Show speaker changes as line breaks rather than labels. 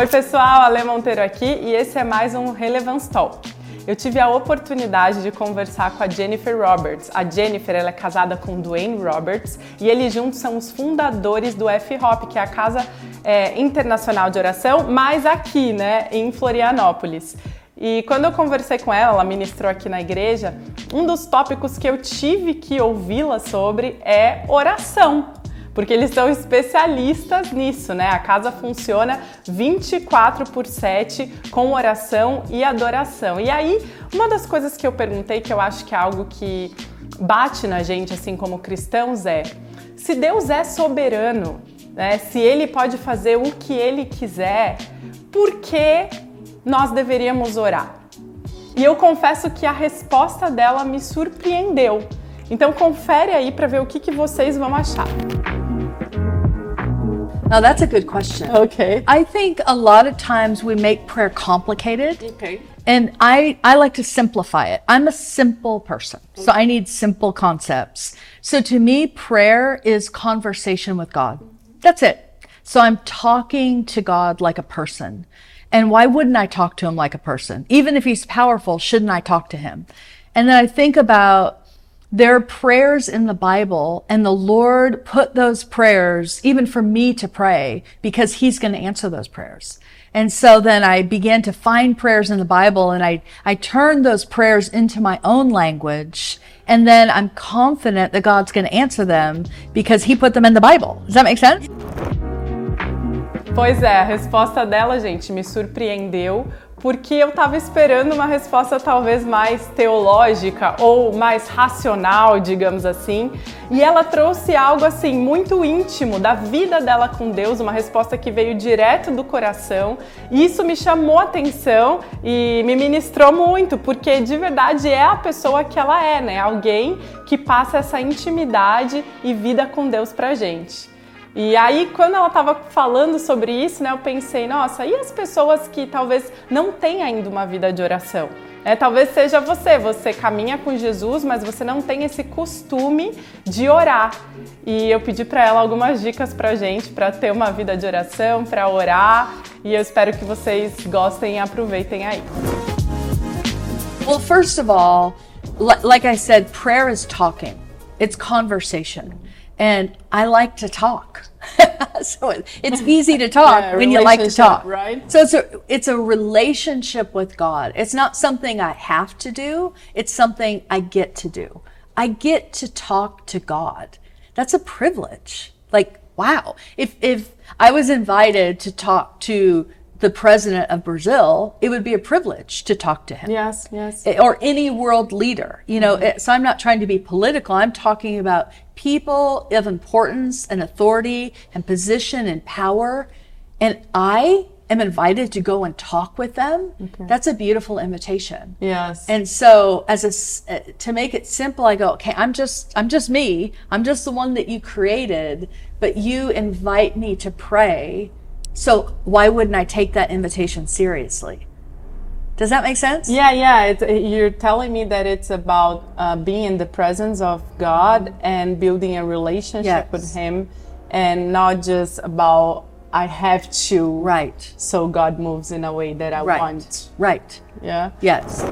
Oi, pessoal, Ale Monteiro aqui e esse é mais um Relevance Talk. Eu tive a oportunidade de conversar com a Jennifer Roberts. A Jennifer ela é casada com Dwayne Roberts e eles juntos são os fundadores do F-Hop, que é a casa é, internacional de oração, mas aqui, né, em Florianópolis. E quando eu conversei com ela, ela ministrou aqui na igreja, um dos tópicos que eu tive que ouvi-la sobre é oração porque eles são especialistas nisso, né? A casa funciona 24 por 7 com oração e adoração. E aí, uma das coisas que eu perguntei, que eu acho que é algo que bate na gente, assim como cristãos, é: se Deus é soberano, né? Se ele pode fazer o que ele quiser, por que nós deveríamos orar? E eu confesso que a resposta dela me surpreendeu. Então confere aí para ver o que, que vocês vão achar.
Now that's a good question.
Okay.
I think a lot of times we make prayer complicated.
Okay.
And I, I like to simplify it. I'm a simple person, so I need simple concepts. So to me, prayer is conversation with God. That's it. So I'm talking to God like a person. And why wouldn't I talk to him like a person? Even if he's powerful, shouldn't I talk to him? And then I think about there are prayers in the Bible and the Lord put those prayers even for me to pray because he's going to answer those prayers. And so then I began to find prayers in the Bible and I, I turned those prayers into my own language. And then I'm confident that God's going to answer them because he put them in the Bible. Does that make sense?
Pois é, a resposta dela, gente, me surpreendeu porque eu estava esperando uma resposta talvez mais teológica ou mais racional, digamos assim, e ela trouxe algo assim muito íntimo da vida dela com Deus, uma resposta que veio direto do coração. E isso me chamou a atenção e me ministrou muito, porque de verdade é a pessoa que ela é, né? Alguém que passa essa intimidade e vida com Deus pra gente. E aí, quando ela estava falando sobre isso, né, eu pensei, nossa, e as pessoas que talvez não têm ainda uma vida de oração? É, talvez seja você, você caminha com Jesus, mas você não tem esse costume de orar. E eu pedi para ela algumas dicas para gente, para ter uma vida de oração, para orar. E eu espero que vocês gostem e aproveitem aí.
Well, first of all, like I said, prayer is talking. It's conversation. And I like to talk. so it's easy to talk
yeah,
when you like to talk,
right?
So it's a it's a relationship with God. It's not something I have to do. It's something I get to do. I get to talk to God. That's a privilege. Like wow, if if I was invited to talk to the president of Brazil, it would be a privilege to talk to him.
Yes, yes.
Or any world leader, you know. Mm-hmm. So I'm not trying to be political. I'm talking about people of importance and authority and position and power. And I am invited to go and talk with them. Okay. That's a beautiful invitation.
Yes.
And so as a, uh, to make it simple, I go, okay, I'm just, I'm just me. I'm just the one that you created, but you invite me to pray so why wouldn't I take that invitation seriously? Does that make sense?
Yeah, yeah. It, you're telling me that it's about uh, being in the presence of God and building a relationship yes. with Him, and not just about I have to.
Right.
So God moves in a way that I
right.
want.
Right.
Yeah.
Yes.